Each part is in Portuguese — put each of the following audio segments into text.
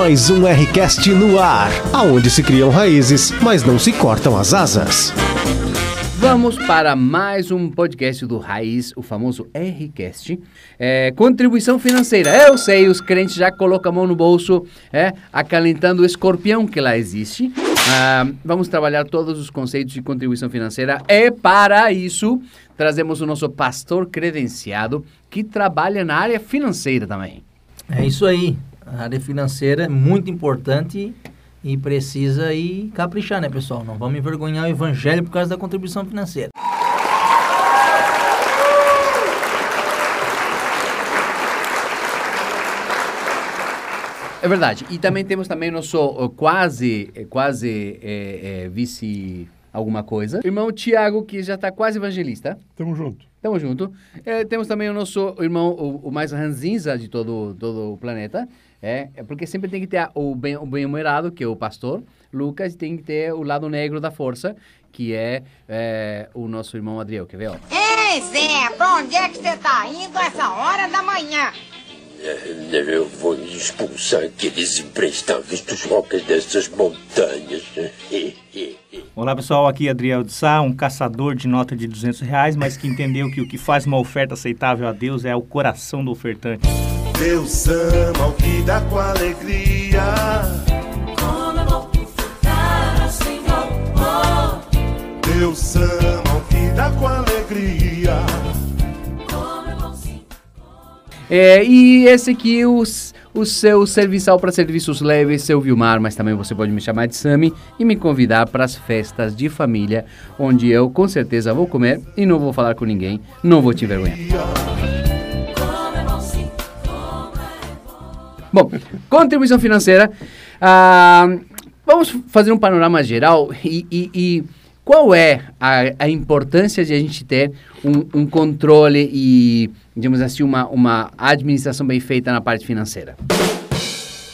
Mais um Rcast no ar, aonde se criam raízes, mas não se cortam as asas. Vamos para mais um podcast do Raiz, o famoso Rcast. É, contribuição financeira. Eu sei, os crentes já colocam a mão no bolso, é, acalentando o escorpião que lá existe. Ah, vamos trabalhar todos os conceitos de contribuição financeira e para isso trazemos o nosso pastor credenciado que trabalha na área financeira também. É isso aí. A área financeira é muito importante e precisa ir caprichar, né, pessoal? Não vamos envergonhar o evangelho por causa da contribuição financeira. É verdade. E também temos também o nosso quase, eh, quase é, é, vice alguma coisa. Irmão Tiago, que já está quase evangelista. Tamo junto. Tamo junto. É, temos também o nosso irmão, o, o mais ranzinza de todo, todo o planeta. É, é porque sempre tem que ter o bem, o bem-humorado, que é o pastor Lucas, e tem que ter o lado negro da força, que é, é o nosso irmão Adriel. Quer ver? Ó? Ei, Zé, pra onde é que você tá indo essa hora da manhã? Eu vou expulsar aqueles imprestáveis dos rocas dessas montanhas. Olá pessoal, aqui é Adriel de Sá, um caçador de nota de 200 reais, mas que entendeu que o que faz uma oferta aceitável a Deus é o coração do ofertante. Deus ama o que dá com alegria. Como é bom ofertar ao Senhor. Deus ama o que dá com alegria. Como é bom sim. É, e esse aqui, os, o seu serviçal para serviços leves, seu Vilmar, mas também você pode me chamar de Sami e me convidar para as festas de família, onde eu com certeza vou comer e não vou falar com ninguém, não vou te envergonhar. Bom, contribuição financeira. ah, vamos fazer um panorama geral e, e- e qual é a, a importância de a gente ter um, um controle e, digamos assim, uma, uma administração bem feita na parte financeira?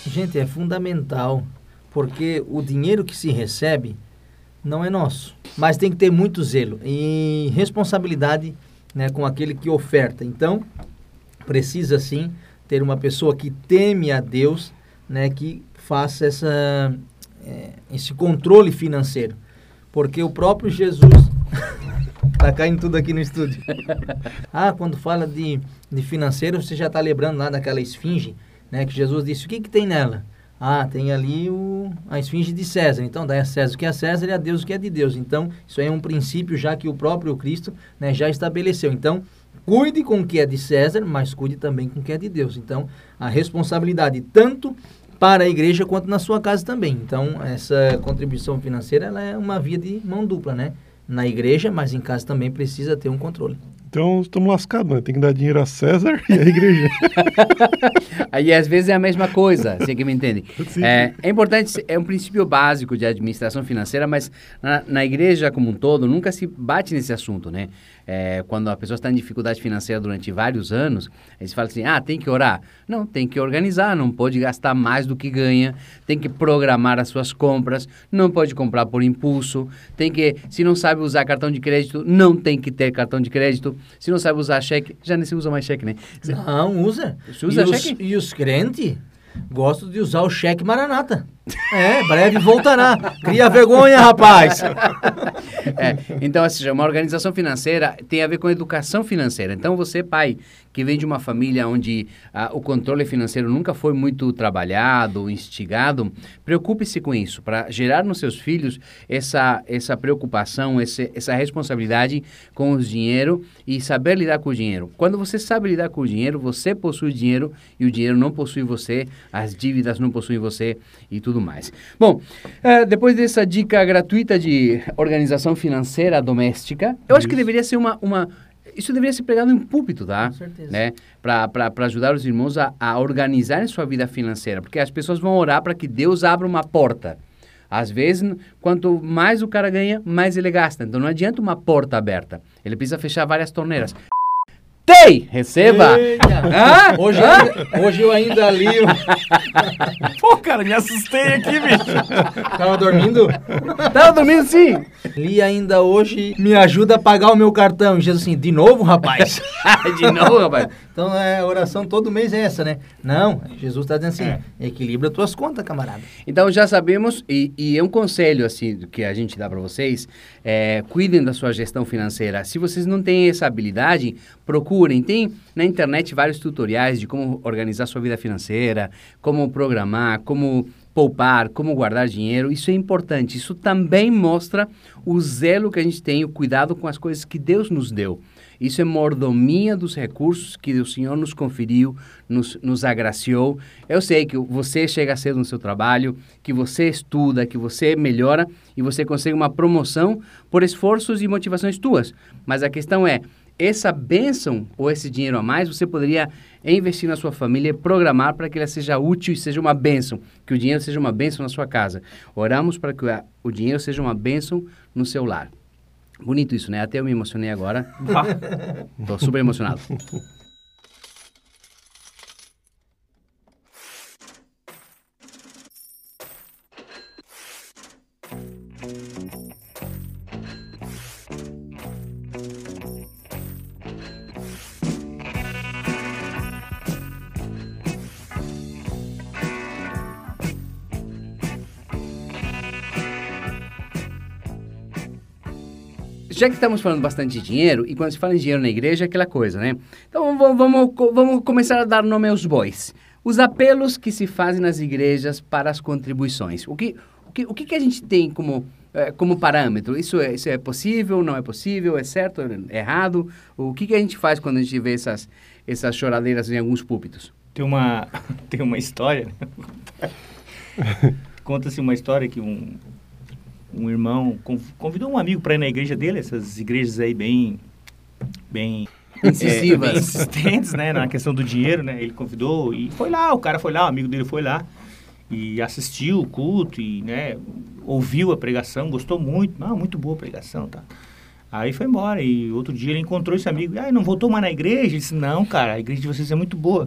Gente, é fundamental, porque o dinheiro que se recebe não é nosso. Mas tem que ter muito zelo e responsabilidade né, com aquele que oferta. Então, precisa sim ter uma pessoa que teme a Deus, né, que faça essa, eh, esse controle financeiro. Porque o próprio Jesus. tá caindo tudo aqui no estúdio. ah, quando fala de, de financeiro, você já está lembrando lá daquela esfinge, né? Que Jesus disse: o que, que tem nela? Ah, tem ali o, a esfinge de César. Então, dá a César o que é César e a Deus o que é de Deus. Então, isso aí é um princípio já que o próprio Cristo né, já estabeleceu. Então, cuide com o que é de César, mas cuide também com o que é de Deus. Então, a responsabilidade tanto para a igreja quanto na sua casa também. Então, essa contribuição financeira ela é uma via de mão dupla, né? Na igreja, mas em casa também precisa ter um controle. Então estamos lascados, né? Tem que dar dinheiro a César e a igreja. Aí às vezes é a mesma coisa, você que me entende. É, é importante, é um princípio básico de administração financeira, mas na, na igreja como um todo nunca se bate nesse assunto, né? É, quando a pessoa está em dificuldade financeira durante vários anos, aí se fala assim, ah, tem que orar. Não, tem que organizar, não pode gastar mais do que ganha, tem que programar as suas compras, não pode comprar por impulso, tem que, se não sabe usar cartão de crédito, não tem que ter cartão de crédito, se não sabe usar cheque, já nem se usa mais cheque, né? Se- Não, usa. Você usa e os, cheque? E os crentes gostam de usar o cheque maranata. É, breve voltará. Cria vergonha, rapaz. É, então, ou seja, uma organização financeira tem a ver com educação financeira. Então, você, pai, que vem de uma família onde ah, o controle financeiro nunca foi muito trabalhado, instigado, preocupe-se com isso, para gerar nos seus filhos essa, essa preocupação, esse, essa responsabilidade com o dinheiro e saber lidar com o dinheiro. Quando você sabe lidar com o dinheiro, você possui dinheiro e o dinheiro não possui você, as dívidas não possuem você e tudo mais. Bom, eh, depois dessa dica gratuita de organização financeira doméstica, eu acho que deveria ser uma, uma isso deveria ser pregado em púlpito, tá? Com certeza. Né? Para ajudar os irmãos a, a organizarem sua vida financeira. Porque as pessoas vão orar para que Deus abra uma porta. Às vezes, quanto mais o cara ganha, mais ele gasta. Então não adianta uma porta aberta. Ele precisa fechar várias torneiras. Pai, receba. Hã? Hoje, Hã? hoje eu ainda li. Pô, cara, me assustei aqui, bicho. Tava dormindo? Tava dormindo sim. Li ainda hoje. Me ajuda a pagar o meu cartão. E Jesus assim, de novo, rapaz? De novo, rapaz. Então é, a oração todo mês é essa, né? Não, Jesus está dizendo assim: É. equilibra tuas contas, camarada. Então já sabemos, e, e é um conselho assim que a gente dá para vocês, é, cuidem da sua gestão financeira. Se vocês não têm essa habilidade, procurem. Tem na internet vários tutoriais de como organizar sua vida financeira, como programar, como poupar, como guardar dinheiro. Isso é importante. Isso também mostra o zelo que a gente tem, o cuidado com as coisas que Deus nos deu. Isso é mordomia dos recursos que o Senhor nos conferiu, nos, nos agraciou. Eu sei que você chega cedo no seu trabalho, que você estuda, que você melhora e você consegue uma promoção por esforços e motivações tuas. Mas a questão é, essa bênção ou esse dinheiro a mais, você poderia investir na sua família e programar para que ela seja útil e seja uma bênção, que o dinheiro seja uma bênção na sua casa. Oramos para que o- dinheiro seja uma bênção no seu lar. Bonito isso, né? Até eu me emocionei agora. Tô super emocionado. Já que estamos falando bastante de dinheiro, e quando se fala em dinheiro na igreja, é aquela coisa, né? Então vamos, vamos, vamos começar a dar nome aos bois. Os apelos que se fazem nas igrejas para as contribuições. O que, o que, o que, que a gente tem como, eh, como parâmetro? Isso é, isso é possível, não é possível, é certo, é errado? O que, que a gente faz quando a gente vê essas, essas choradeiras em alguns púlpitos? Tem uma, tem uma história, né? Conta-se uma história que um, um irmão conv- convidou um amigo para ir na igreja dele, essas igrejas aí bem... bem Incisivas. é, bem insistentes, né, na questão do dinheiro, né? Ele convidou e foi lá, o cara foi lá, o amigo dele foi lá e assistiu o culto e, né, ouviu a pregação, gostou muito, não, muito boa a pregação, tá? Aí foi embora e outro dia ele encontrou esse amigo, ah, não voltou mais na igreja? Ele disse, não, cara, a igreja de vocês é muito boa,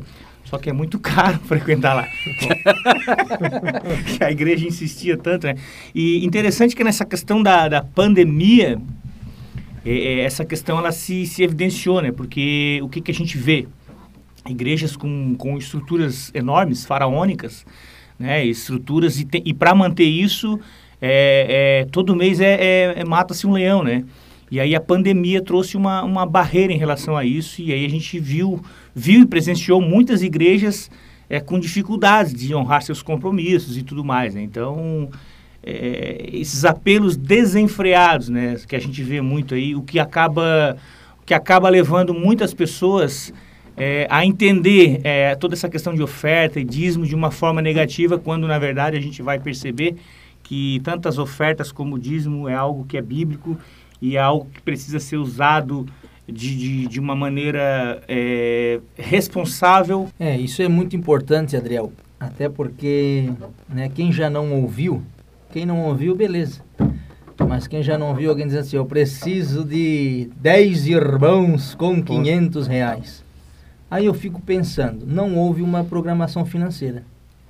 só que é muito caro frequentar lá. a igreja insistia tanto, né? E interessante que nessa questão da, da pandemia, é, é, essa questão ela se, se evidenciou, né? Porque o que, que a gente vê? Igrejas com, com estruturas enormes, faraônicas, né? Estruturas, e, e para manter isso, é, é, todo mês é, é- é- mata-se um leão, né? E aí a pandemia trouxe uma, uma barreira em relação a isso, e aí a gente viu, viu e presenciou muitas igrejas é, com dificuldades de honrar seus compromissos e tudo mais, né? Então, é, esses apelos desenfreados, né, que a gente vê muito aí, o que acaba, o que acaba levando muitas pessoas é, a entender é, toda essa questão de oferta e dízimo de uma forma negativa, quando na verdade a gente vai perceber que tantas ofertas como dízimo é algo que é bíblico e é algo que precisa ser usado de, de, de uma maneira é, responsável. É, isso é muito importante, Adriel. Até porque né, quem já não ouviu, quem não ouviu, beleza. Mas quem já não ouviu, alguém diz assim, eu preciso de 10 irmãos com 500 reais. Aí eu fico pensando, não houve uma programação financeira.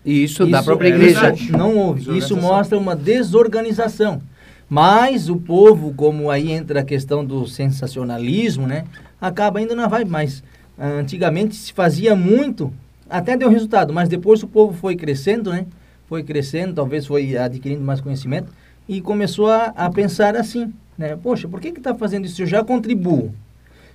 E isso, da Isso própria é igreja. verdade, Não houve. Isso mostra uma desorganização. Mas o povo, como aí entra a questão do sensacionalismo, né? Acaba ainda não vai mais. Ah, Antigamente se fazia muito, até deu resultado, mas depois o povo foi crescendo, né? Foi crescendo, talvez foi adquirindo mais conhecimento e começou a, a pensar assim, né? Poxa, por que que está fazendo isso? Eu já contribuo.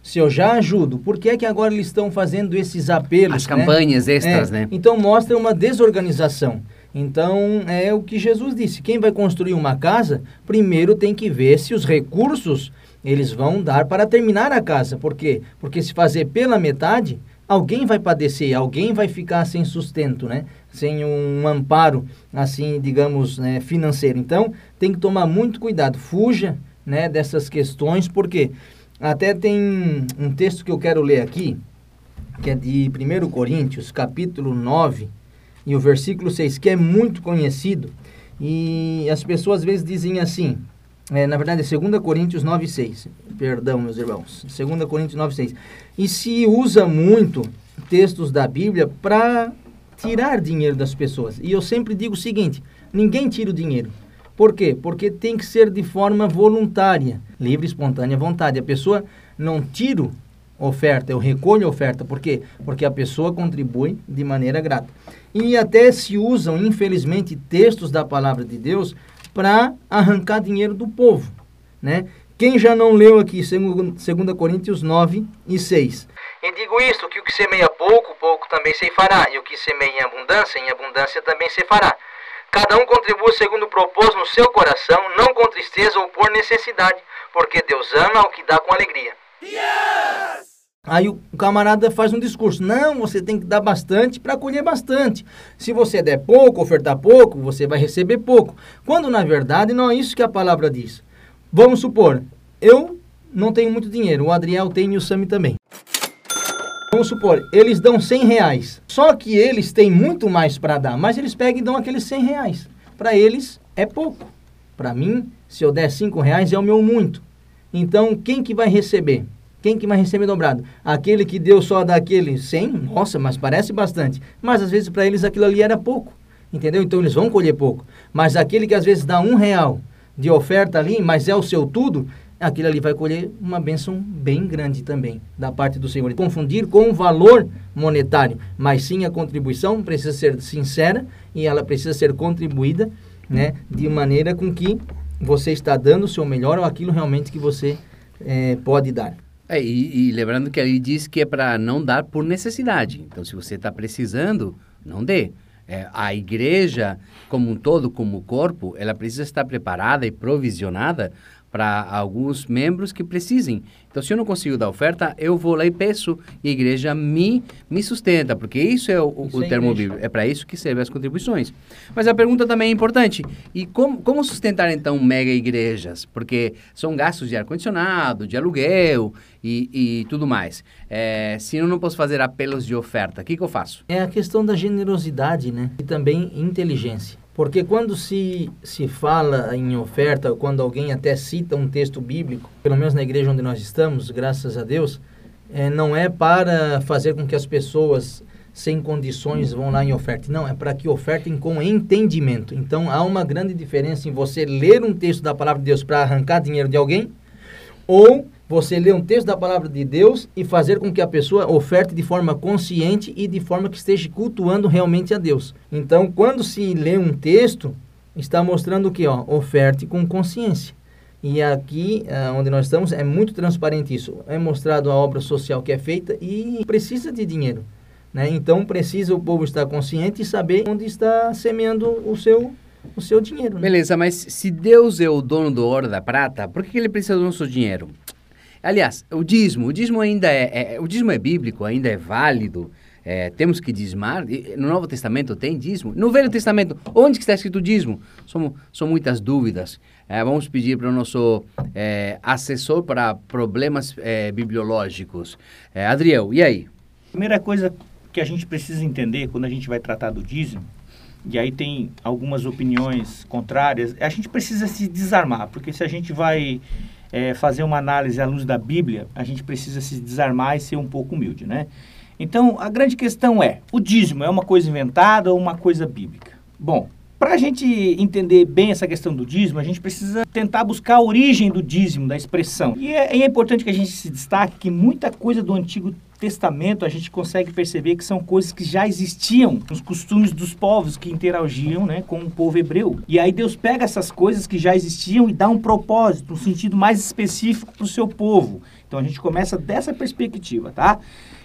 Se eu já ajudo, por que é que agora eles estão fazendo esses apelos? As né? campanhas extras, É, né? Então mostra uma desorganização. Então é o que Jesus disse: quem vai construir uma casa, primeiro tem que ver se os recursos eles vão dar para terminar a casa. Por quê? Porque se fazer pela metade, alguém vai padecer, alguém vai ficar sem sustento, né? Sem um amparo, assim, digamos, né, financeiro. Então tem que tomar muito cuidado. Fuja né, dessas questões, porque até tem um texto que eu quero ler aqui, que é de 1 Coríntios, capítulo 9, e o versículo 6, que é muito conhecido. E as pessoas às vezes dizem assim: É, na verdade, é 2 Coríntios 9, 6. Perdão, meus irmãos. 2 Coríntios 9, 6. E se usa muito textos da Bíblia para tirar dinheiro das pessoas. E eu sempre digo o seguinte: ninguém tira o dinheiro. Por quê? Porque tem que ser de forma voluntária, livre, espontânea vontade. A pessoa não tira oferta, eu recolho oferta. Por quê? Porque a pessoa contribui de maneira grata. E até se usam, infelizmente, textos da palavra de Deus para arrancar dinheiro do povo. Né? Quem já não leu aqui 2 Coríntios 9 e 6? E digo isto, que o que semeia pouco, pouco também se fará, e o que semeia em abundância, em abundância também se fará. Cada um contribua segundo propôs no seu coração, não com tristeza ou por necessidade, porque Deus ama o que dá com alegria. Aí o camarada faz um discurso. Não, você tem que dar bastante para colher bastante. Se você der pouco, ofertar pouco, você vai receber pouco. Quando na verdade não é isso que a palavra diz. Vamos supor, eu não tenho muito dinheiro, o Adriel tem e o Sami também. Vamos supor, eles dão 100 reais. Só que eles têm muito mais para dar, mas eles pegam e dão aqueles 100 reais. Para eles é pouco. Para mim, se eu der 5 reais é o meu muito. Então, quem que vai receber? Quem que vai receber dobrado? Aquele que deu só daquele 100? Nossa, mas parece bastante. Mas às vezes para eles aquilo ali era pouco. Entendeu? Então eles vão colher pouco. Mas aquele que às vezes dá um real de oferta ali, mas é o seu tudo, aquele ali vai colher uma bênção bem grande também da parte do Senhor. Confundir com o valor monetário, mas sim a contribuição precisa ser sincera e ela precisa ser contribuída né, de maneira com que você está dando o seu melhor ou aquilo realmente que você eh, pode dar. É, e, e lembrando que ali diz que é para não dar por necessidade. Então, se você está precisando, não dê. É, a igreja, como um todo, como corpo, ela precisa estar preparada e provisionada para alguns membros que precisem. Então, se eu não consigo dar oferta, eu vou lá e peço e a igreja me, me sustenta, porque isso é o, Isso o é termo bíblico. É para isso que servem as contribuições. Mas a pergunta também é importante. E como, como sustentar, então, mega igrejas? Porque são gastos de ar-condicionado, de aluguel e, e tudo mais. É, se eu não posso fazer apelos de oferta, o que, que eu faço? É a questão da generosidade, né? E também inteligência. Porque quando se, se fala em oferta, quando alguém até cita um texto bíblico, pelo menos na igreja onde nós estamos, graças a Deus, é, não é para fazer com que as pessoas sem condições vão lá em oferta. Não, é para que ofertem com entendimento. Então há uma grande diferença em você ler um texto da palavra de Deus para arrancar dinheiro de alguém ou você ler um texto da palavra de Deus e fazer com que a pessoa oferte de forma consciente e de forma que esteja cultuando realmente a Deus. Então, quando se lê um texto, está mostrando o que? Ó, oferte com consciência. E aqui, ah, onde nós estamos, é muito transparente isso. É mostrado a obra social que é feita e precisa de dinheiro. Né? Então, precisa o povo estar consciente e saber onde está semeando o seu, o seu dinheiro. né? Beleza, mas se Deus é o dono do ouro da prata, por que ele precisa do nosso dinheiro? Aliás, o dízimo, o dízimo ainda é, é- o dízimo é bíblico, ainda é válido. é, temos que dizimar. No Novo Testamento tem dízimo. No Velho Testamento, onde está escrito dízimo? São, são muitas dúvidas. É, vamos pedir para o nosso é, assessor para problemas é, bibliológicos. É, Adriel, e aí? Primeira coisa que a gente precisa entender quando a gente vai tratar do dízimo, e aí tem algumas opiniões contrárias, a gente precisa se desarmar, porque se a gente vai eh, fazer uma análise à luz da Bíblia, a gente precisa se desarmar e ser um pouco humilde, né? Então, a grande questão é, o dízimo é uma coisa inventada ou uma coisa bíblica? Bom, para a gente entender bem essa questão do dízimo, a gente precisa tentar buscar a origem do dízimo, da expressão. E é, é importante que a gente se destaque que muita coisa do Antigo Testamento a gente consegue perceber que são coisas que já existiam nos costumes dos povos que interagiam né, com o povo hebreu. E aí Deus pega essas coisas que já existiam e dá um propósito, um sentido mais específico para o seu povo. Então a gente começa dessa perspectiva, tá?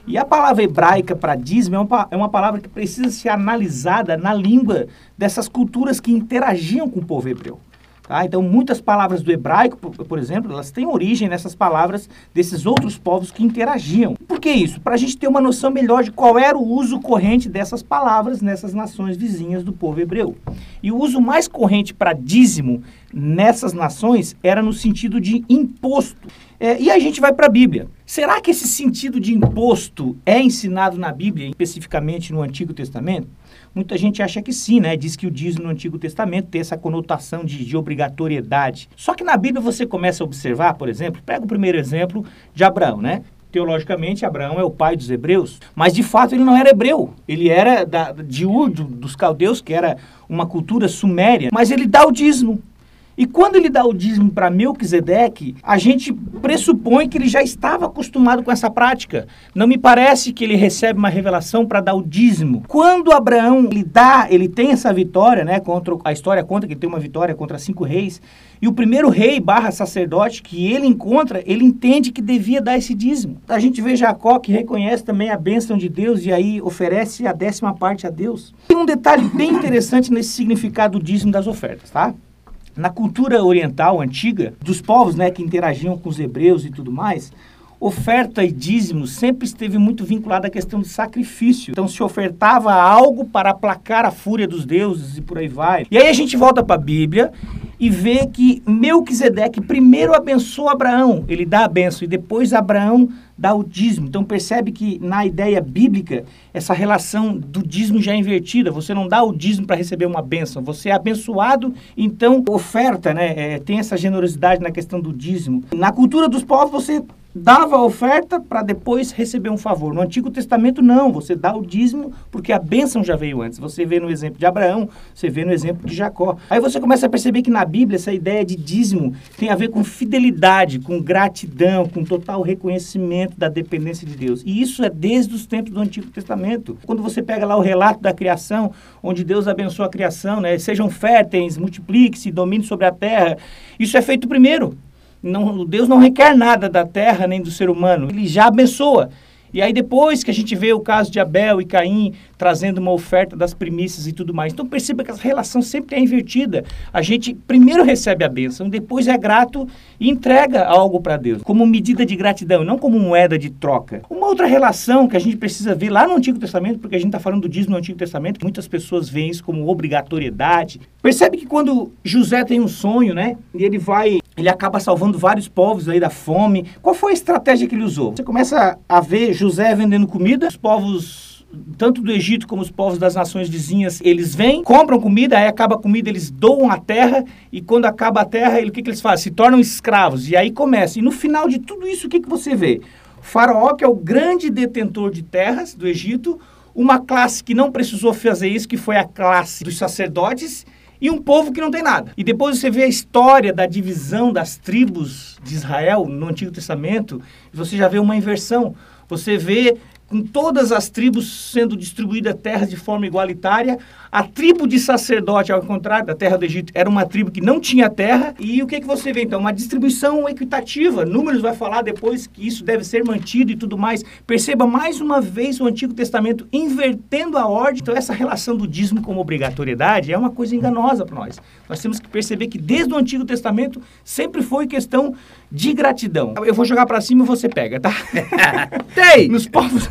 E a palavra hebraica para dízimo é uma, é uma palavra que precisa ser analisada na língua dessas culturas que interagiam com o povo hebreu. Tá? Então, muitas palavras do hebraico, por, exemplo, elas têm origem nessas palavras desses outros povos que interagiam. Por que isso? Para a gente ter uma noção melhor de qual era o uso corrente dessas palavras nessas nações vizinhas do povo hebreu. E o uso mais corrente para dízimo nessas nações era no sentido de imposto. É, e a gente vai para a Bíblia. Será que esse sentido de imposto é ensinado na Bíblia, especificamente no Antigo Testamento? Muita gente acha que sim, né? Diz que o dízimo no Antigo Testamento tem essa conotação de, de obrigatoriedade. Só que na Bíblia você começa a observar, por exemplo, pega o primeiro exemplo de Abraão, né? Teologicamente, Abraão é o pai dos hebreus, mas de fato ele não era hebreu. Ele era da, de Ur, do- dos caldeus, que era uma cultura suméria, mas ele dá o dízimo. E quando ele dá o dízimo para Melquisedeque, a gente pressupõe que ele já estava acostumado com essa prática. Não me parece que ele recebe uma revelação para dar o dízimo. Quando Abraão ele dá, ele tem essa vitória, né? Contra a história conta que ele tem uma vitória contra cinco reis. E o primeiro rei barra sacerdote que ele encontra, ele entende que devia dar esse dízimo. A gente vê Jacó que reconhece também a bênção de Deus e aí oferece a décima parte a Deus. Tem um detalhe bem interessante nesse significado do dízimo das ofertas, tá? Na cultura oriental antiga, dos povos né, que interagiam com os hebreus e tudo mais, oferta e dízimo sempre esteve muito vinculada à questão do sacrifício. Então se ofertava algo para aplacar a fúria dos deuses e por aí vai. E aí a gente volta para a Bíblia e vê que Melquisedeque primeiro abençoa Abraão, ele dá a benção, e depois Abraão dá o dízimo. Então percebe que na ideia bíblica, essa relação do dízimo já é invertida. Você não dá o dízimo para receber uma bênção, você é abençoado, então oferta, né? É, tem essa generosidade na questão do dízimo. Na cultura dos povos, você dava a oferta para depois receber um favor. No Antigo Testamento, não. Você dá o dízimo porque a bênção já veio antes. Você vê no exemplo de Abraão, você vê no exemplo de Jacó. Aí você começa a perceber que na Bíblia essa ideia de dízimo tem a ver com fidelidade, com gratidão, com total reconhecimento da dependência de Deus. E isso é desde os tempos do Antigo Testamento. Quando você pega lá o relato da criação, onde Deus abençoa a criação, né? Sejam férteis, multiplique-se, domine sobre a terra. Isso é feito primeiro. Não, Deus não requer nada da terra nem do ser humano, ele já abençoa. E aí depois que a gente vê o caso de Abel e Caim trazendo uma oferta das primícias e tudo mais. Então perceba que a relação sempre é invertida. A gente primeiro recebe a bênção, depois é grato e entrega algo para Deus, como medida de gratidão, não como moeda de troca. Uma outra relação que a gente precisa ver lá no Antigo Testamento, porque a gente está falando do dízimo no Antigo Testamento, muitas pessoas veem isso como obrigatoriedade. Percebe que quando José tem um sonho, né, e ele vai ele acaba salvando vários povos aí da fome. Qual foi a estratégia que ele usou? Você começa a ver José vendendo comida, os povos tanto do Egito como os povos das nações vizinhas, eles vêm, compram comida, aí acaba a comida, eles doam a terra, e quando acaba a terra, ele, o que, que eles fazem? Se tornam escravos, e aí começa. E no final de tudo isso, o que, que você vê? O faraó, que é o grande detentor de terras do Egito, uma classe que não precisou fazer isso, que foi a classe dos sacerdotes, e um povo que não tem nada. E depois você vê a história da divisão das tribos de Israel no Antigo Testamento, e você já vê uma inversão. Você vê com todas as tribos sendo distribuídas terras de forma igualitária. A tribo de sacerdote, ao contrário da terra do Egito, era uma tribo que não tinha terra. E o que, que você vê então? Uma distribuição equitativa. Números vai falar depois que isso deve ser mantido e tudo mais. Perceba mais uma vez o Antigo Testamento invertendo a ordem. Então, essa relação do dízimo como obrigatoriedade é uma coisa enganosa para nós. Nós temos que perceber que desde o Antigo Testamento sempre foi questão de gratidão. Eu vou jogar para cima e você pega, tá? Tem! Nos povos,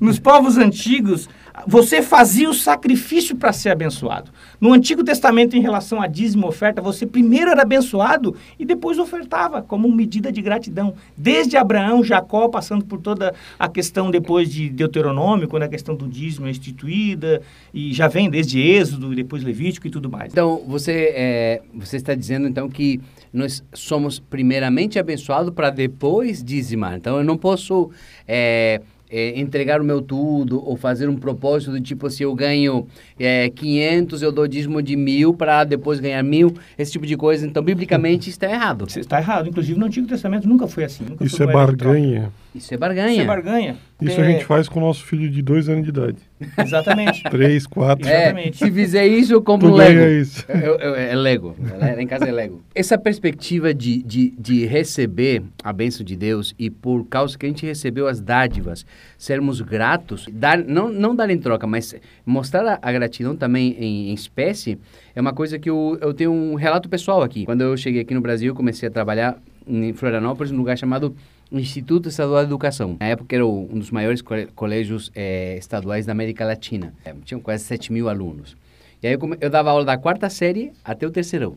nos povos antigos, você fazia o sacrifício para ser abençoado. No Antigo Testamento, em relação a dízimo oferta, você primeiro era abençoado e depois ofertava como medida de gratidão. Desde Abraão, Jacó, passando por toda a questão depois de Deuteronômio, quando a questão do dízimo é instituída, e já vem desde Êxodo, depois Levítico e tudo mais. Então, você, é, você está dizendo então que nós somos primeiramente abençoados para depois dizimar. Então, eu não posso é, é, entregar o meu tudo ou fazer um propósito do tipo, se eu ganho é, 500, eu dou dízimo de mil para depois ganhar mil, esse tipo de coisa. Então, biblicamente, isso está errado. Está errado. Inclusive, no Antigo Testamento nunca foi assim. Nunca Isso foi é de troca. barganha. Isso é barganha. Isso é barganha. Isso É, a gente faz com o nosso filho de dois anos de idade. Exatamente. Três, quatro. É, Exatamente. se fizer isso, eu compro Tu um Lego. ganha isso. Eu- eu- é Lego. Lá em casa é Lego. Essa perspectiva de, de, de receber a bênção de Deus e por causa que a gente recebeu as dádivas, sermos gratos, dar, não, não dar em troca, mas mostrar a, a gratidão também em, em espécie, é uma coisa que eu, eu tenho um relato pessoal aqui. Quando eu cheguei aqui no Brasil, comecei a trabalhar em Florianópolis, num lugar chamado Instituto Estadual de Educação. Na época era um dos maiores colégios eh, estaduais da América Latina. Eh, tinham quase 7 mil alunos. E aí eu, eu dava aula da quarta série até o terceirão.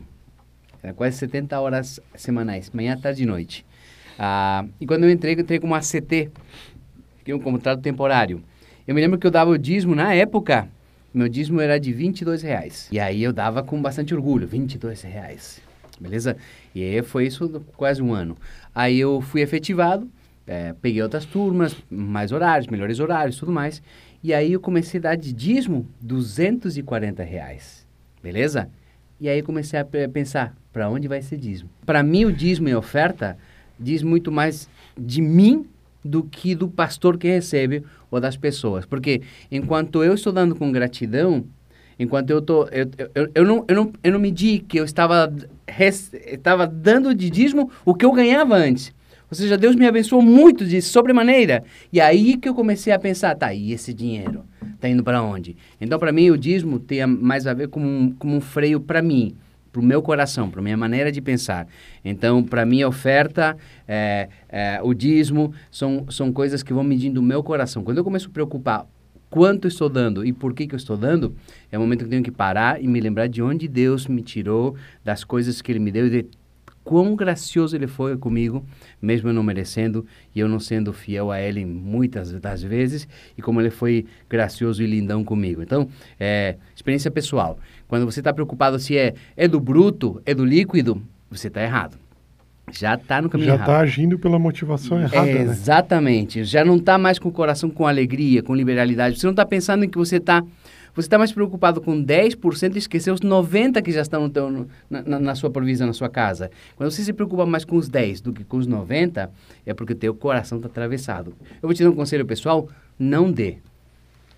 Era quase 70 horas semanais, manhã, tarde e noite. Ah, e quando eu entrei, eu entrei como ACT, que é um contrato temporário. Eu me lembro que eu dava o dízimo, na época, meu dízimo era de 22 reais. E aí eu dava com bastante orgulho, 22 reais. Beleza? E aí foi isso quase um ano. Aí eu fui efetivado, eh, peguei outras turmas, mais horários, melhores horários, tudo mais. E aí eu comecei a dar de dízimo 240 reais. Beleza? E aí eu comecei a pe- pensar, para onde vai ser dízimo? Para mim, o dízimo e oferta diz muito mais de mim do que do pastor que recebe ou das pessoas. Porque enquanto eu estou dando com gratidão, enquanto eu estou... Eu, eu, eu, não, eu, não, eu não medi que eu estava, res- estava dando de dízimo o que eu ganhava antes. Ou seja, Deus me abençoou muito de sobremaneira. E aí que eu comecei a pensar, tá, e esse dinheiro? Tá indo para onde? Então, para mim, o dízimo tem mais a ver com um, como um freio para mim, para o meu coração, para minha maneira de pensar. Então, para mim, a oferta, é, é, o dízimo, são, são coisas que vão medindo o meu coração. Quando eu começo a preocupar quanto estou dando e por que, que eu estou dando, é o momento que eu tenho que parar e me lembrar de onde Deus me tirou, das coisas que Ele me deu e de quão gracioso Ele foi comigo, mesmo eu não merecendo e eu não sendo fiel a Ele muitas das vezes, e como Ele foi gracioso e lindão comigo. Então, é, experiência pessoal. Quando você está preocupado se é, é do bruto, é do líquido, você está errado. Já está no caminho Já está agindo pela motivação errada, É, né? Exatamente. Já não está mais com o coração com alegria, com liberalidade. Você não está pensando em que você está. Você está mais preocupado com 10% e esqueceu os 90% que já estão no teu- na, na- na sua provisão, na sua casa. Quando você se preocupa mais com os 10 do que com os 90, é porque o teu coração está atravessado. Eu vou te dar um conselho pessoal: não dê.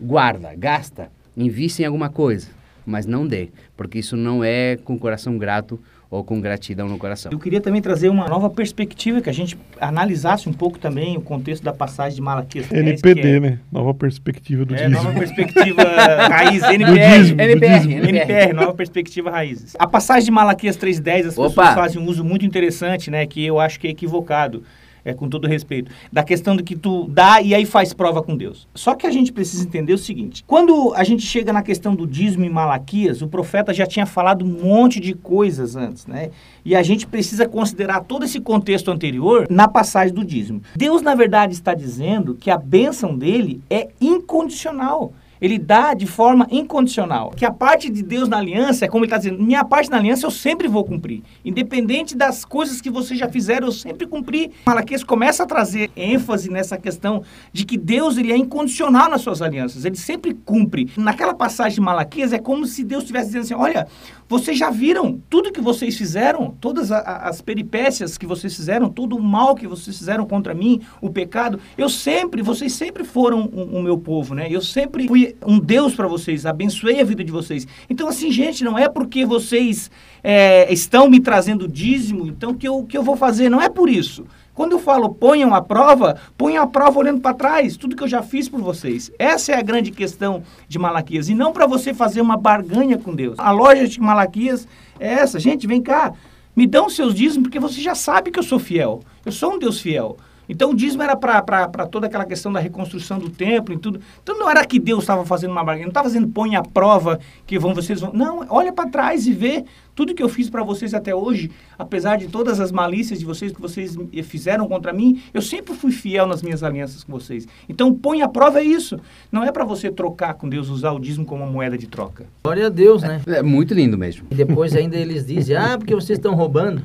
Guarda, gasta, invista em alguma coisa, mas não dê, porque isso não é com coração grato ou com gratidão no coração. Eu queria também trazer uma nova perspectiva, que a gente analisasse um pouco também o contexto da passagem de Malaquias 10, NPD, é, né? Nova perspectiva do É, dízimo. nova perspectiva raiz, NPR. dízimo, NPR. NPR, nova perspectiva raízes. A passagem de Malaquias 3.10, as Opa! pessoas fazem um uso muito interessante, né? Que eu acho que é equivocado, é, com todo respeito. Da questão do que tu dá e aí faz prova com Deus. Só que a gente precisa entender o seguinte. Quando a gente chega na questão do dízimo em Malaquias, o profeta já tinha falado um monte de coisas antes, né? E a gente precisa considerar todo esse contexto anterior na passagem do dízimo. Deus, na verdade, está dizendo que a bênção dele é incondicional. Ele dá de forma incondicional. Que a parte de Deus na aliança é como ele está dizendo: minha parte na aliança eu sempre vou cumprir. Independente das coisas que vocês já fizeram, eu sempre cumpri. Malaquias começa a trazer ênfase nessa questão de que Deus ele é incondicional nas suas alianças. Ele sempre cumpre. Naquela passagem de Malaquias é como se Deus estivesse dizendo assim: olha, vocês já viram tudo que vocês fizeram, todas as peripécias que vocês fizeram, todo o mal que vocês fizeram contra mim, o pecado. Eu sempre, vocês sempre foram o, o meu povo, né? Eu sempre fui um Deus para vocês, abençoei a vida de vocês. Então, assim, gente, não é porque vocês é, estão me trazendo dízimo, então que eu, que eu vou fazer. Não é por isso. Quando eu falo ponham a prova, ponham a prova olhando para trás, tudo que eu já fiz por vocês. Essa é a grande questão de Malaquias. E não para você fazer uma barganha com Deus. A loja de Malaquias é essa. Gente, vem cá, me dão seus dízimos, porque você já sabe que eu sou fiel. Eu sou um Deus fiel. Então o dízimo era para toda aquela questão da reconstrução do templo e tudo. Então não era que Deus estava fazendo uma barganha, não estava fazendo põe a prova que vão vocês vão. Não, olha para trás e vê tudo que eu fiz para vocês até hoje, apesar de todas as malícias de vocês que vocês fizeram contra mim, eu sempre fui fiel nas minhas alianças com vocês. Então põe a prova é isso. Não é para você trocar com Deus, usar o dízimo como uma moeda de troca. Glória a Deus, né? É muito lindo mesmo. E depois ainda eles dizem, ah, porque vocês estão roubando.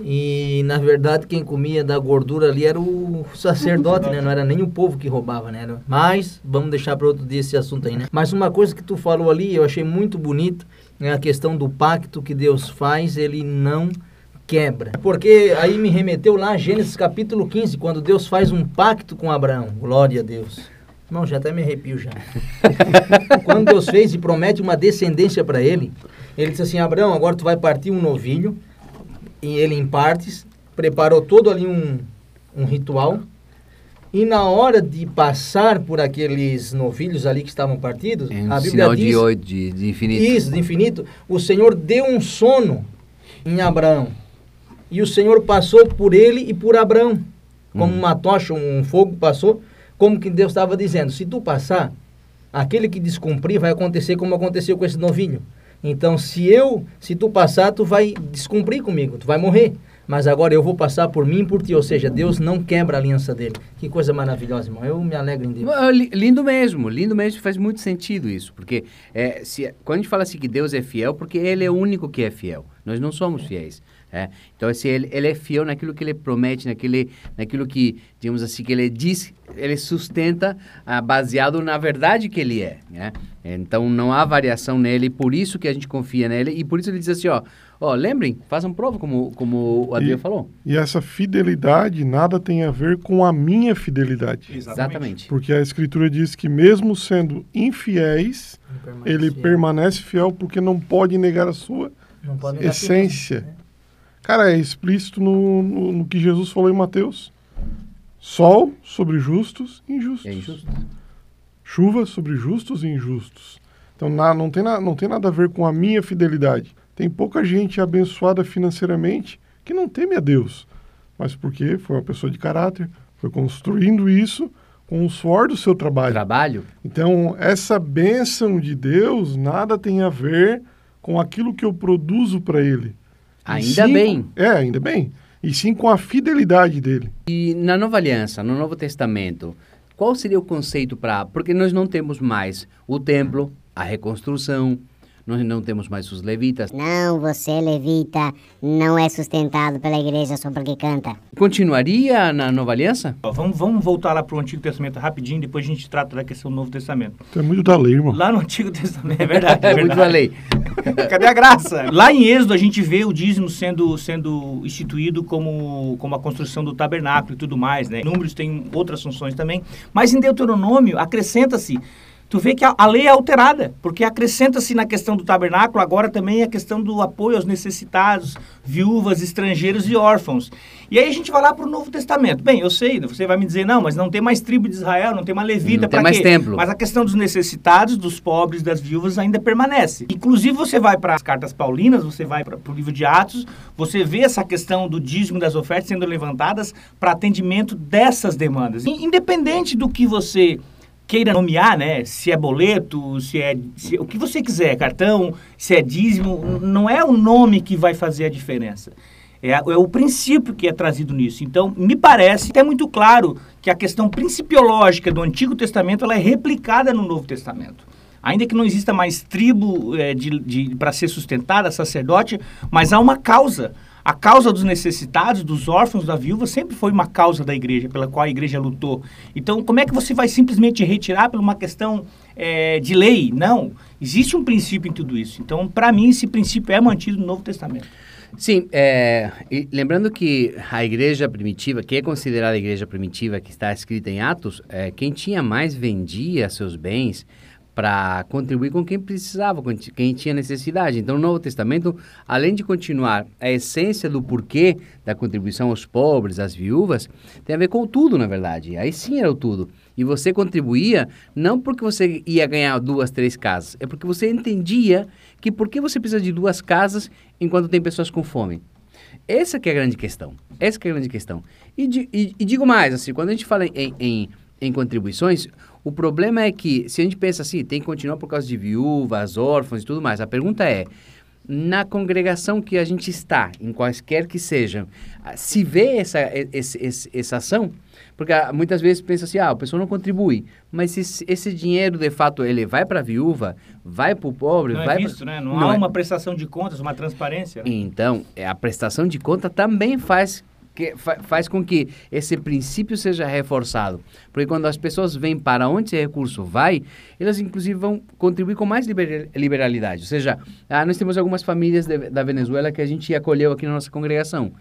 E na verdade quem comia da gordura ali era o sacerdote, né? Não era nem o povo que roubava, né? Mas vamos deixar para outro dia esse assunto aí, né? Mas uma coisa que tu falou ali, eu achei muito bonito, é a questão do pacto que Deus faz, ele não quebra. Porque aí me remeteu lá a Gênesis capítulo 15, quando Deus faz um pacto com Abraão. Glória a Deus. Não, já até me arrepio já. Quando Deus fez e promete uma descendência para ele, ele disse assim: Abraão, agora tu vai partir um novilho, ele em partes, preparou todo ali um, um ritual, e na hora de passar por aqueles novilhos ali que estavam partidos, É um a Bíblia sinal diz de oito, de, de infinito. isso, de infinito, o Senhor deu um sono em Abraão. E o Senhor passou por ele e por Abraão. como uma tocha, um fogo passou, como que Deus estava dizendo, se tu passar, aquele que descumprir vai acontecer como aconteceu com esse novilho. Então, se eu, se tu passar, tu vai descumprir comigo, tu vai morrer. Mas agora eu vou passar por mim e por ti, ou seja, Deus não quebra a aliança dele. Que coisa maravilhosa, irmão. Eu me alegro em Deus. Li- Lindo mesmo, lindo mesmo, faz muito sentido isso, porque é, se, quando a gente fala assim que Deus é fiel, porque Ele é o único que é fiel, nós não somos fiéis. É. Então, assim, ele, ele é fiel naquilo que Ele promete, naquele, naquilo que, digamos assim, que Ele diz, Ele sustenta ah, baseado na verdade que Ele é. né? Então, não há variação nele, por isso que a gente confia nele, e por isso Ele diz assim, ó, ó lembrem, façam prova, como, como o Adriano falou. E essa fidelidade nada tem a ver com a minha fidelidade. Exatamente. Porque a Escritura diz que, mesmo sendo infiéis, ele permanece fiel porque não pode negar a sua Não pode negar a essência. Cara, é explícito no, no, no que Jesus falou em Mateus: sol sobre justos e injustos. É injusto. Chuva sobre justos e injustos. Então na- não, tem na- não tem nada a ver com a minha fidelidade. Tem pouca gente abençoada financeiramente que não teme a Deus, mas porque foi uma pessoa de caráter, foi construindo isso com o suor do seu trabalho. Trabalho? Então, essa bênção de Deus nada tem a ver com aquilo que eu produzo para Ele. Ainda sim- bem. É, ainda bem. E sim com a fidelidade dele. E na Nova Aliança, no Novo Testamento, qual seria o conceito para. Porque nós não temos mais o templo, a reconstrução, nós não temos mais os levitas. Não, você, levita, não é sustentado pela igreja só porque canta. Continuaria na Nova Aliança? Ó, Vamos, vamos voltar lá para o Antigo Testamento rapidinho, depois a gente trata da questão do Novo Testamento. É muito da lei, irmão. Lá no Antigo Testamento, é verdade. É É muito verdade. da lei. Cadê a graça? Lá em Êxodo a gente vê o dízimo sendo, sendo instituído como, como a construção do tabernáculo e tudo mais, né? Números tem outras funções também. Mas em Deuteronômio acrescenta-se. Tu vê que a, a lei é alterada, porque acrescenta-se na questão do tabernáculo agora também a questão do apoio aos necessitados, viúvas, estrangeiros e órfãos. E aí a gente vai lá para o Novo Testamento. Bem, eu sei, você vai me dizer, não, mas não tem mais tribo de Israel, não tem mais levita, mais quê? templo. Mas a questão dos necessitados, dos pobres, das viúvas ainda permanece. Inclusive, você vai para as cartas paulinas, você vai para o livro de Atos, você vê essa questão do dízimo das ofertas sendo levantadas para atendimento dessas demandas. In- Independente do que você queira nomear, né? Se é boleto, se é se- o que você quiser, cartão, se é dízimo, não é o nome que vai fazer a diferença. É, é o princípio que é trazido nisso. Então, me parece até muito claro que a questão principiológica do Antigo Testamento ela é replicada no Novo Testamento. Ainda que não exista mais tribo eh, de, de, para ser sustentada, sacerdote, mas há uma causa. A causa dos necessitados, dos órfãos, da viúva, sempre foi uma causa da igreja, pela qual a igreja lutou. Então, como é que você vai simplesmente retirar por uma questão eh, de lei? Não. Existe um princípio em tudo isso. Então, para mim, esse princípio é mantido no Novo Testamento. Sim, é, lembrando que a igreja primitiva, que é considerada a igreja primitiva, que está escrita em Atos, é, quem tinha mais vendia seus bens para contribuir com quem precisava, com quem tinha necessidade. Então, no Novo Testamento, além de continuar a essência do porquê da contribuição aos pobres, às viúvas, tem a ver com tudo, na verdade. Aí sim era o tudo. E você contribuía não porque você ia ganhar duas, três casas, é porque você entendia que por que você precisa de duas casas enquanto tem pessoas com fome. Essa que é a grande questão. Essa que é a grande questão. E, e- e digo mais, assim, quando a gente fala em, em, em contribuições, o problema é que, se a gente pensa assim, tem que continuar por causa de viúvas, órfãos e tudo mais, a pergunta é, na congregação que a gente está, em quaisquer que sejam, ah, se vê essa, e- esse- essa ação? Porque ah, muitas vezes pensa assim, ah, a pessoa não contribui, mas esse, esse dinheiro, de fato, ele vai para a viúva, vai para o pobre, Não vai é pra- visto, né? Não, Não há é. uma prestação de contas, uma transparência. Então, é, a prestação de conta também faz, que, fa- faz com que esse princípio seja reforçado. Porque quando as pessoas veem para onde esse recurso vai, elas inclusive vão contribuir com mais liber- liberalidade. Ou seja, ah, nós temos algumas famílias de- da Venezuela que a gente acolheu aqui na nossa congregação.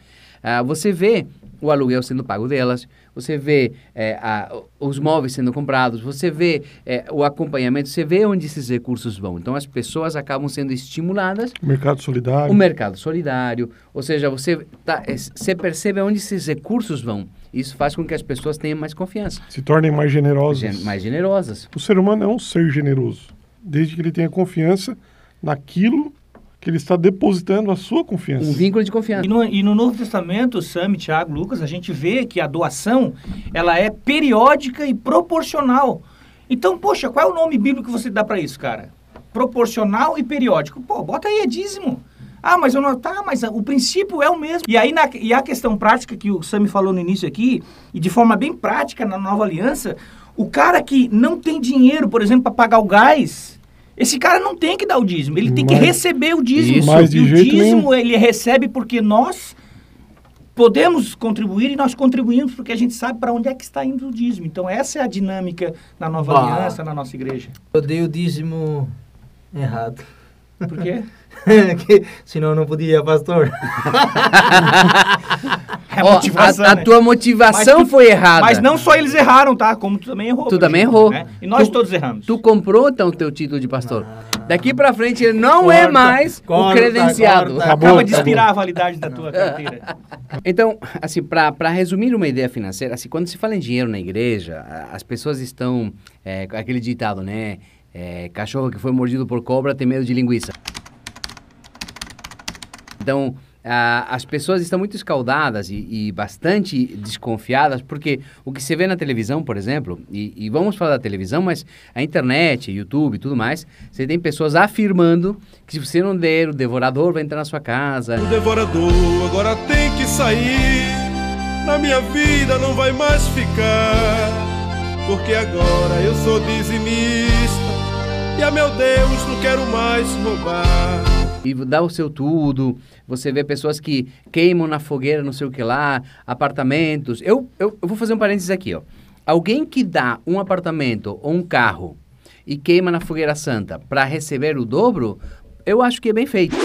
Ah, você vê o aluguel sendo pago delas, você vê é, a- os móveis sendo comprados, você vê é, o acompanhamento, você vê onde esses recursos vão. Então, as pessoas acabam sendo estimuladas Mercado solidário. o mercado solidário, ou seja, você, tá, é, você percebe onde esses recursos vão. Isso faz com que as pessoas tenham mais confiança, Se tornem mais generosos. gen- mais generosas. O ser humano é um ser generoso, desde que ele tenha confiança naquilo que ele está depositando a sua confiança. Um vínculo de confiança. E no, e no Novo Testamento, Sam, Tiago, Lucas, a gente vê que a doação ela é periódica e proporcional. Então, poxa, qual é o nome bíblico que você dá para isso, cara? Proporcional e periódico. Pô, bota aí, é dízimo. Ah, mas eu não. Tá, mas o princípio é o mesmo. E aí, na, e a questão prática que o Sam falou no início aqui, e de forma bem prática na nova aliança, o cara que não tem dinheiro, por exemplo, para pagar o gás, esse cara não tem que dar o dízimo, ele tem que Mas- receber o dízimo. Isso. Mas de e o dízimo nenhum. ele recebe porque nós podemos contribuir e nós contribuímos porque a gente sabe para onde é que está indo o dízimo. Então essa é a dinâmica na nova Bah. aliança, na nossa igreja. Eu dei o dízimo errado. Por quê? Que- Senão eu não podia, pastor. É motivação, a, a né? tua motivação tu- foi errada. Mas não só eles erraram, tá? Como tu também errou. Tu também exemplo, errou. né? E nós Tu- todos erramos. Tu comprou então o teu título de pastor. Daqui pra frente ele não é Corta, mais o corta, credenciado. corta. Acabou, Acaba de acabou. expirar a validade da tua carteira. Então, assim, para resumir uma ideia financeira, assim, quando se fala em dinheiro na igreja, as pessoas estão, é, aquele ditado, né? É, cachorro que foi mordido por cobra tem medo de linguiça. Então, a- as pessoas estão muito escaldadas e, e bastante desconfiadas, porque o que se vê na televisão, por exemplo, e, e vamos falar da televisão, mas a internet, YouTube tudo mais, você tem pessoas afirmando que se você não der, o devorador vai entrar na sua casa, O devorador agora tem que sair. Na minha vida não vai mais ficar. Porque agora eu sou dizimista. E a meu Deus não quero mais roubar. E dá o seu tudo. Você vê pessoas que queimam na fogueira, não sei o que lá, apartamentos. Eu, eu, eu vou fazer um parênteses aqui, ó. Alguém que dá um apartamento ou um carro e queima na fogueira santa para receber o dobro, eu acho que é bem feito.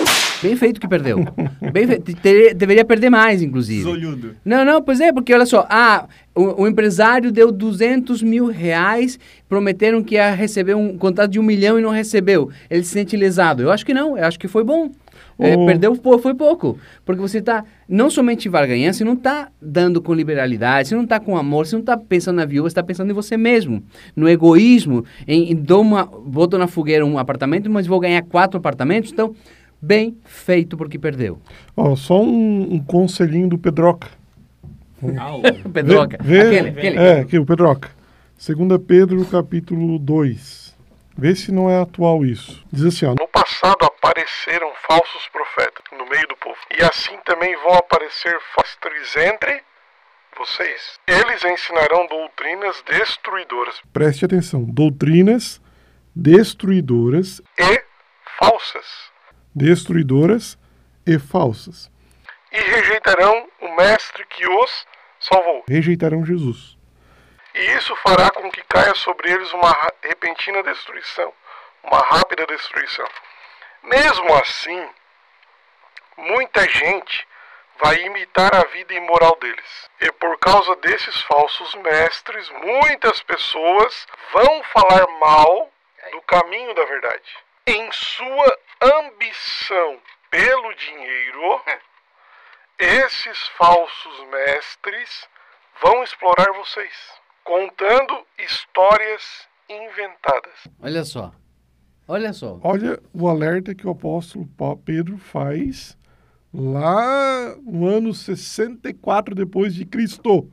Bem feito que perdeu. Bem fe- te- deveria perder mais, inclusive. Zolhudo. Não, não, pois é, porque olha só, ah, o, o empresário deu 200 mil reais, prometeram que ia receber um contrato de um milhão e não recebeu. Ele se sente lesado. Eu acho que não, eu acho que foi bom. É, O- perdeu pô, foi pouco. Porque você está não somente vai ganhar, você não está dando com liberalidade, você não está com amor, você não está pensando na viúva, você está pensando em você mesmo. No egoísmo, em, em dou uma, boto na fogueira um apartamento, mas vou ganhar quatro apartamentos. Então, bem feito porque perdeu. Ó, só um, um conselhinho do Pedroca. Pedroca. Vê, vê- aquele, aquele. É, aqui, o Pedroca. 2 Pedro, capítulo 2. Vê se não é atual isso. Diz assim, ó. No passado apareceram falsos profetas no meio do povo. E assim também vão aparecer pastores entre vocês. Eles ensinarão doutrinas destruidoras. Preste atenção. Doutrinas destruidoras e falsas. Destruidoras e falsas. E rejeitarão o mestre que os salvou. Rejeitarão Jesus. E isso fará com que caia sobre eles uma repentina destruição, uma rápida destruição. Mesmo assim, muita gente vai imitar a vida imoral deles. E por causa desses falsos mestres, muitas pessoas vão falar mal do caminho da verdade. Em sua ambição pelo dinheiro, esses falsos mestres vão explorar vocês, contando histórias inventadas. Olha só. Olha só. Olha o alerta que o apóstolo Pedro faz lá no ano 64 depois de Cristo.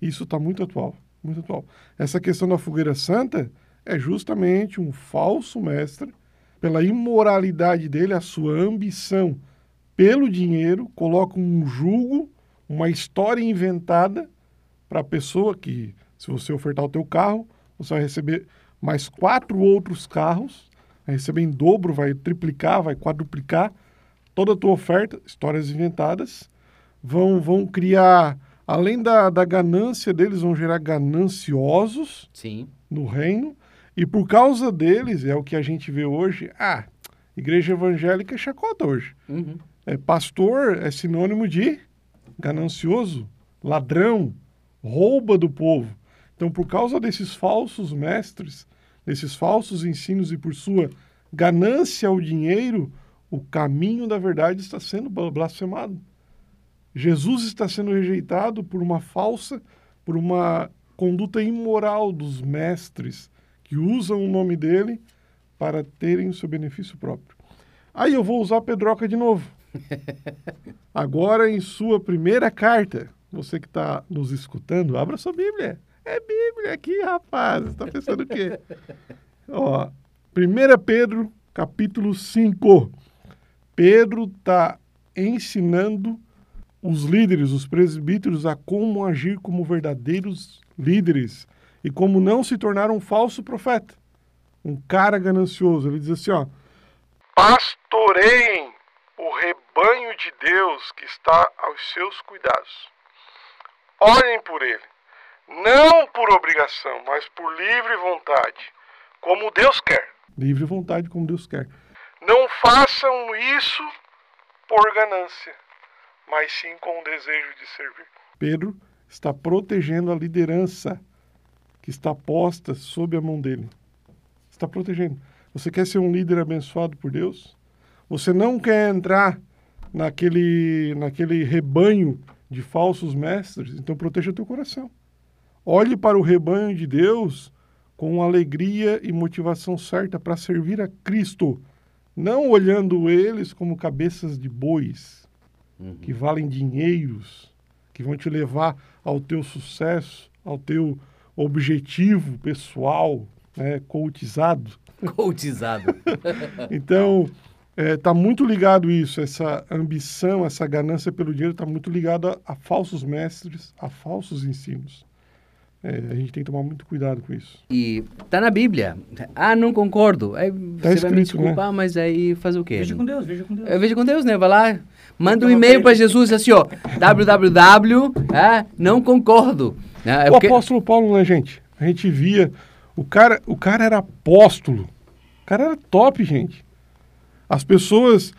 Isso está muito atual, muito atual. Essa questão da fogueira santa é justamente um falso mestre pela imoralidade dele, a sua ambição pelo dinheiro, coloca um julgo, uma história inventada para a pessoa que, se você ofertar o teu carro, você vai receber mais quatro outros carros, vai receber em dobro, vai triplicar, vai quadruplicar toda a tua oferta, histórias inventadas, vão, vão criar, além da, da ganância deles, vão gerar gananciosos Sim. no reino, e por causa deles, é o que a gente vê hoje, ah, igreja evangélica é chacota hoje. Uhum. É, pastor é sinônimo de ganancioso, ladrão, rouba do povo. Então, por causa desses falsos mestres, desses falsos ensinos e por sua ganância ao dinheiro, o caminho da verdade está sendo bla- blasfemado. Jesus está sendo rejeitado por uma falsa, por uma conduta imoral dos mestres que usam o nome dele para terem o seu benefício próprio. Aí eu vou usar Pedroca de novo. Agora, em sua primeira carta, você que está nos escutando, abra sua Bíblia. É Bíblia aqui, rapaz. Você está pensando o quê? Ó, 1 Pedro, capítulo 5. Pedro está ensinando os líderes, os presbíteros, a como agir como verdadeiros líderes e como não se tornar um falso profeta, um cara ganancioso. Ele diz assim, ó, pastoreiem de Deus que está aos seus cuidados. Olhem por ele, não por obrigação, mas por livre vontade, como Deus quer. Livre vontade, como Deus quer. Não façam isso por ganância, mas sim com o desejo de servir. Pedro está protegendo a liderança que está posta sob a mão dele. Está protegendo. Você quer ser um líder abençoado por Deus? Você não quer entrar naquele, naquele rebanho de falsos mestres? Então proteja teu coração. Olhe para o rebanho de Deus com alegria e motivação certa para servir a Cristo, não olhando eles como cabeças de bois que valem dinheiros, que vão te levar ao teu sucesso, ao teu objetivo pessoal, né, coachizado. Coachizado. Então, está muito ligado isso, essa ambição, essa ganância pelo dinheiro está muito ligado a, falsos mestres, a falsos ensinos. É, a gente tem que tomar muito cuidado com isso. E tá na Bíblia. Ah, não concordo. Aí você vai me escrito, desculpar, mas aí fazer o quê? Veja com Deus, veja com Deus. Eu vejo com Deus, né? Vai lá, manda um e-mail para Jesus assim, ó, www, é, não concordo. né? É o porque- apóstolo Paulo, né, gente? A gente via. O cara, o cara era apóstolo. O cara era top, gente. As pessoas.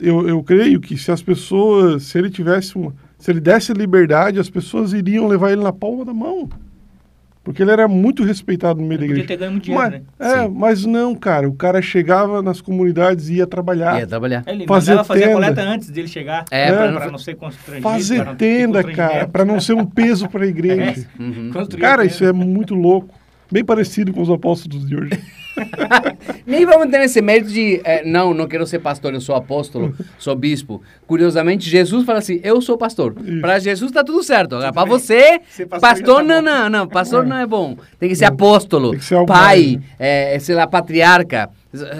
Eu, eu creio que se as pessoas. Se ele tivesse uma. Se ele desse liberdade, as pessoas iriam levar ele na palma da mão. Porque ele era muito respeitado no meio da Podia igreja. ter ganho muito dinheiro, mas, né? É, Sim. mas não, cara. O cara chegava nas comunidades e ia trabalhar. Ia trabalhar. Ele Fazer mandava fazer a tenda. coleta antes dele chegar. É, pra pra não- não ser constrangido. Fazer tenda, cara, para não ser um peso para a igreja. Uhum. Construir Cara, isso é muito louco. Bem parecido com os apóstolos de hoje. Nem vamos ter esse mérito de, é, não, não quero ser pastor, eu sou apóstolo, sou bispo. Curiosamente, Jesus fala assim, eu sou pastor. Para Jesus tá tudo certo. Agora, para você, Ser pastor pastor, tá não, não, não, pastor não é bom. Tem que ser apóstolo, que ser pai, é, sei lá, patriarca.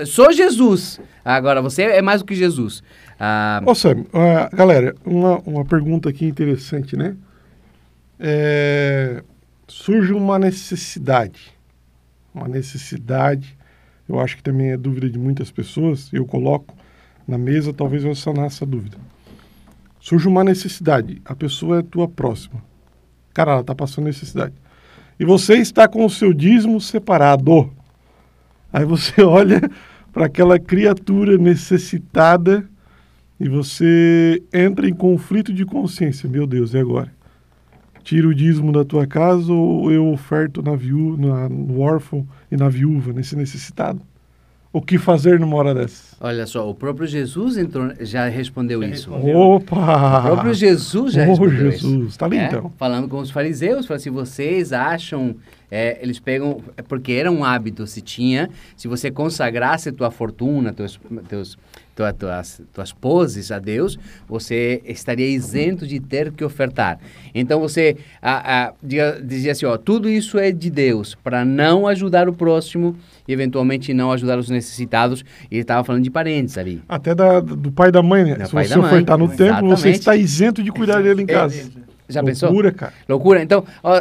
Sou Jesus. Agora, você é mais do que Jesus. Ah, Ô, Sam, ah, galera, uma, uma pergunta aqui interessante, né? É, surge uma necessidade. Uma necessidade, eu acho que também é dúvida de muitas pessoas, eu coloco na mesa, talvez eu sanar essa dúvida. Surge uma necessidade, a pessoa é tua próxima. Cara, ela está passando necessidade. E você está com o seu dízimo separado. Aí você olha para aquela criatura necessitada e você entra em conflito de consciência. Meu Deus, e agora? Tiro o dízimo da tua casa ou eu oferto na viú na, no órfão e na viúva, nesse necessitado? O que fazer numa hora dessa? olha só, o próprio Jesus entrou, já respondeu Já isso. respondeu. Opa! O próprio Jesus já Oh, respondeu Jesus. isso. Tá ali, É, então. Falando com os fariseus, fala assim, vocês acham, é, eles pegam, é porque era um hábito, se tinha, se você consagrasse tua fortuna, teus, teus, tua- tuas, tuas poses a Deus, você estaria isento de ter que ofertar. Então você a, a, dizia assim, ó, tudo isso é de Deus, para não ajudar o próximo e eventualmente não ajudar os necessitados. E ele estava falando de parentes ali. Até da- do pai e da mãe, né? Do Se você da mãe, ofertar no templo, você exatamente. está isento de cuidar dele em casa. Já pensou? Loucura, cara. Loucura. Então, ó,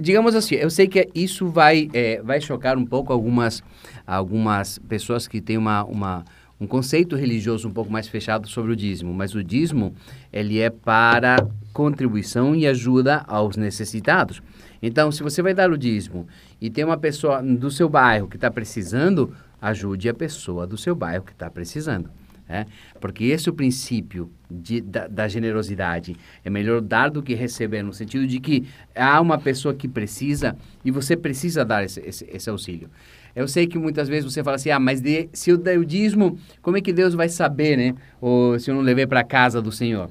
digamos assim, eu sei que isso vai, é, vai chocar um pouco algumas, algumas pessoas que têm uma, uma, um conceito religioso um pouco mais fechado sobre o dízimo, mas o dízimo, ele é para contribuição e ajuda aos necessitados. Então, se você vai dar o dízimo e tem uma pessoa do seu bairro que está precisando, ajude a pessoa do seu bairro que está precisando. É? Porque esse é o princípio de, da, da generosidade. É melhor dar do que receber, no sentido de que há uma pessoa que precisa e você precisa dar esse, esse, esse auxílio. Eu sei que muitas vezes você fala assim, ah, mas de, se eu der o dízimo, como é que Deus vai saber, né? Ou se eu não levei para casa do Senhor?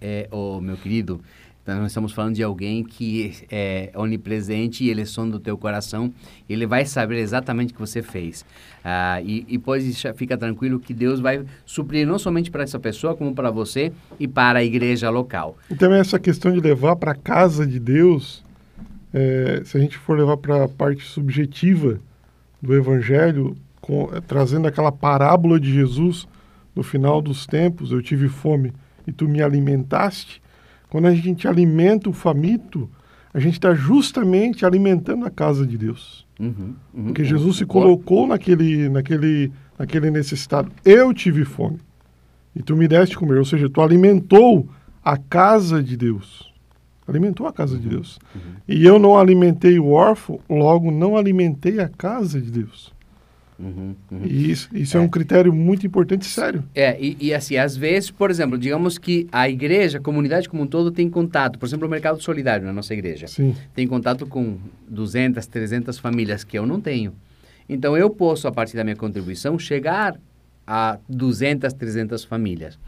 É, ô, meu querido, Então, nós estamos falando de alguém que é onipresente e ele sonda o teu coração. Ele vai saber exatamente o que você fez. Ah, e, e deixar- fica tranquilo que Deus vai suprir não somente para essa pessoa, como para você e para a igreja local. E também essa questão de levar para a casa de Deus, é, se a gente for levar para a parte subjetiva do Evangelho, com- trazendo aquela parábola de Jesus no final dos tempos, eu tive fome e tu me alimentaste. Quando a gente alimenta o faminto, a gente está justamente alimentando a casa de Deus. Uhum, uhum. Porque Jesus se Concordo. colocou naquele, naquele, naquele necessitado. Eu tive fome e tu me deste comer. Ou seja, tu alimentou a casa de Deus. Alimentou a casa de Deus. E eu não alimentei o órfão, logo não alimentei a casa de Deus. Uhum, uhum. E isso, isso é. um critério muito importante e sério. É, e, e assim, às vezes, por exemplo, digamos que a igreja, a comunidade como um todo tem contato, por exemplo, o mercado solidário na nossa igreja. Sim. Tem contato com 200, 300 famílias que eu não tenho. Então, eu posso, a partir da minha contribuição, chegar a 200, 300 famílias.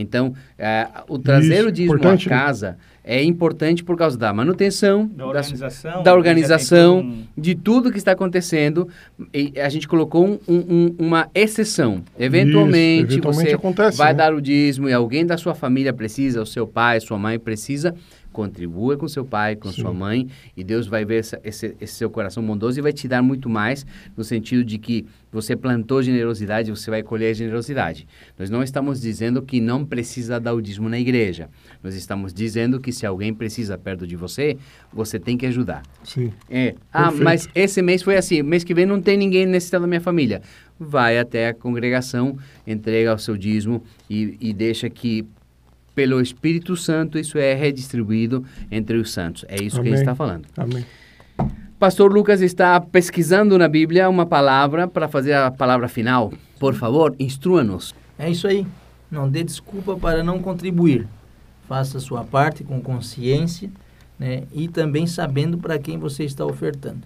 Então, eh, o trazer Isso, o dízimo à né? casa é importante por causa da manutenção, Da organização. da organização, já tem todo um- de tudo que está acontecendo. E a gente colocou um- um- uma exceção. Eventualmente, eventualmente você acontece, vai né? dar o dízimo e alguém da sua família precisa, o seu pai, sua mãe precisa, contribua com seu pai, com Sim. sua mãe, e Deus vai ver essa- esse, esse seu coração bondoso e vai te dar muito mais, no sentido de que você plantou generosidade, você vai colher generosidade. Nós não estamos dizendo que não precisa dar o dízimo na igreja. Nós estamos dizendo que se alguém precisa perto de você, você tem que ajudar. Sim. É. Ah, Perfeito. mas esse mês foi assim. Mês que vem não tem ninguém necessitado da minha família. Vai até a congregação, entrega o seu dízimo e, e deixa que, pelo Espírito Santo, isso é redistribuído entre os santos. É isso que Amém. ele está falando. Amém. Pastor Lucas está pesquisando na Bíblia uma palavra para fazer a palavra final. Por favor, instrua-nos. É isso aí. Não dê desculpa para não contribuir. Faça a sua parte com consciência né, e também sabendo para quem você está ofertando.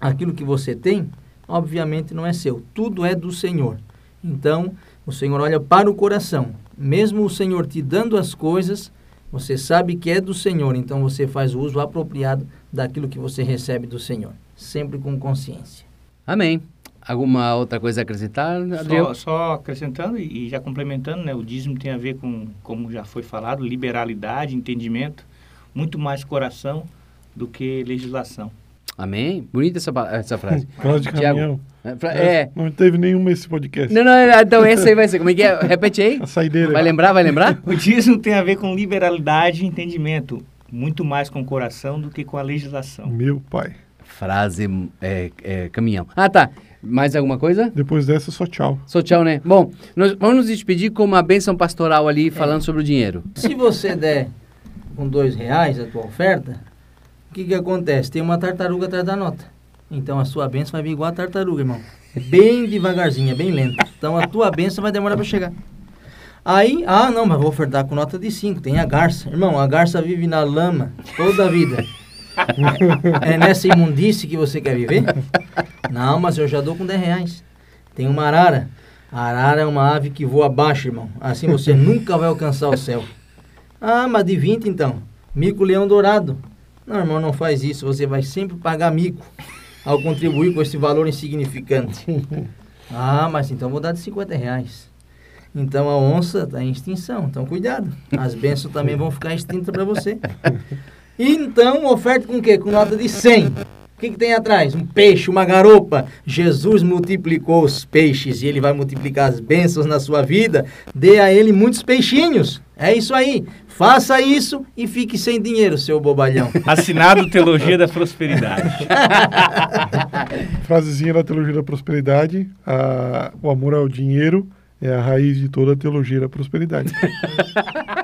Aquilo que você tem, obviamente, não é seu. Tudo é do Senhor. Então, o Senhor olha para o coração. Mesmo o Senhor te dando as coisas, você sabe que é do Senhor. Então, você faz o uso apropriado daquilo que você recebe do Senhor. Sempre com consciência. Amém. Alguma outra coisa a acrescentar, Adriel? Só, só acrescentando e já complementando, né, o dízimo tem a ver com, como já foi falado, liberalidade, entendimento, muito mais coração do que legislação. Amém. Bonita essa, essa frase. De Tiago, caminhão. É, fra- é. Não teve nenhuma esse podcast. Não, não, então esse aí vai ser. Como é que é? Repete aí. A saideira. Vai lembrar, vai lembrar? O dízimo tem a ver com liberalidade e entendimento, muito mais com o coração do que com a legislação. Meu pai. Frase é, é, caminhão. Ah, tá. Mais alguma coisa? Depois dessa, só tchau. Só tchau, né? Bom, nós vamos nos despedir com uma bênção pastoral ali, falando sobre o dinheiro. Se você der com dois reais a tua oferta, o que, que acontece? Tem uma tartaruga atrás da nota. Então a sua benção vai vir igual a tartaruga, irmão. Bem devagarzinho, é bem lento. Então a tua benção vai demorar para chegar. Aí, ah não, mas vou ofertar com nota de 5. Tem a garça. Irmão, a garça vive na lama toda a vida. É nessa imundície que você quer viver? Não, mas eu já dou com 10 reais. Tem uma arara. A arara é uma ave que voa abaixo, irmão. Assim você nunca vai alcançar o céu. Ah, mas de 20 então. Mico-leão dourado. Não, irmão, não faz isso. Você vai sempre pagar mico ao contribuir com esse valor insignificante. Ah, mas então vou dar de 50 reais. Então a onça está em extinção. Então cuidado. As bênçãos também vão ficar extintas para você. Então, oferta com o quê? Com nota de 100. O que, que tem atrás? Um peixe, uma garopa. Jesus multiplicou os peixes e ele vai multiplicar as bênçãos na sua vida. Dê a ele muitos peixinhos. É isso aí. Faça isso e fique sem dinheiro, seu bobalhão. Assinado Teologia da Prosperidade. Frasezinha da teologia da prosperidade. a- o amor ao dinheiro é a raiz de toda a teologia da prosperidade.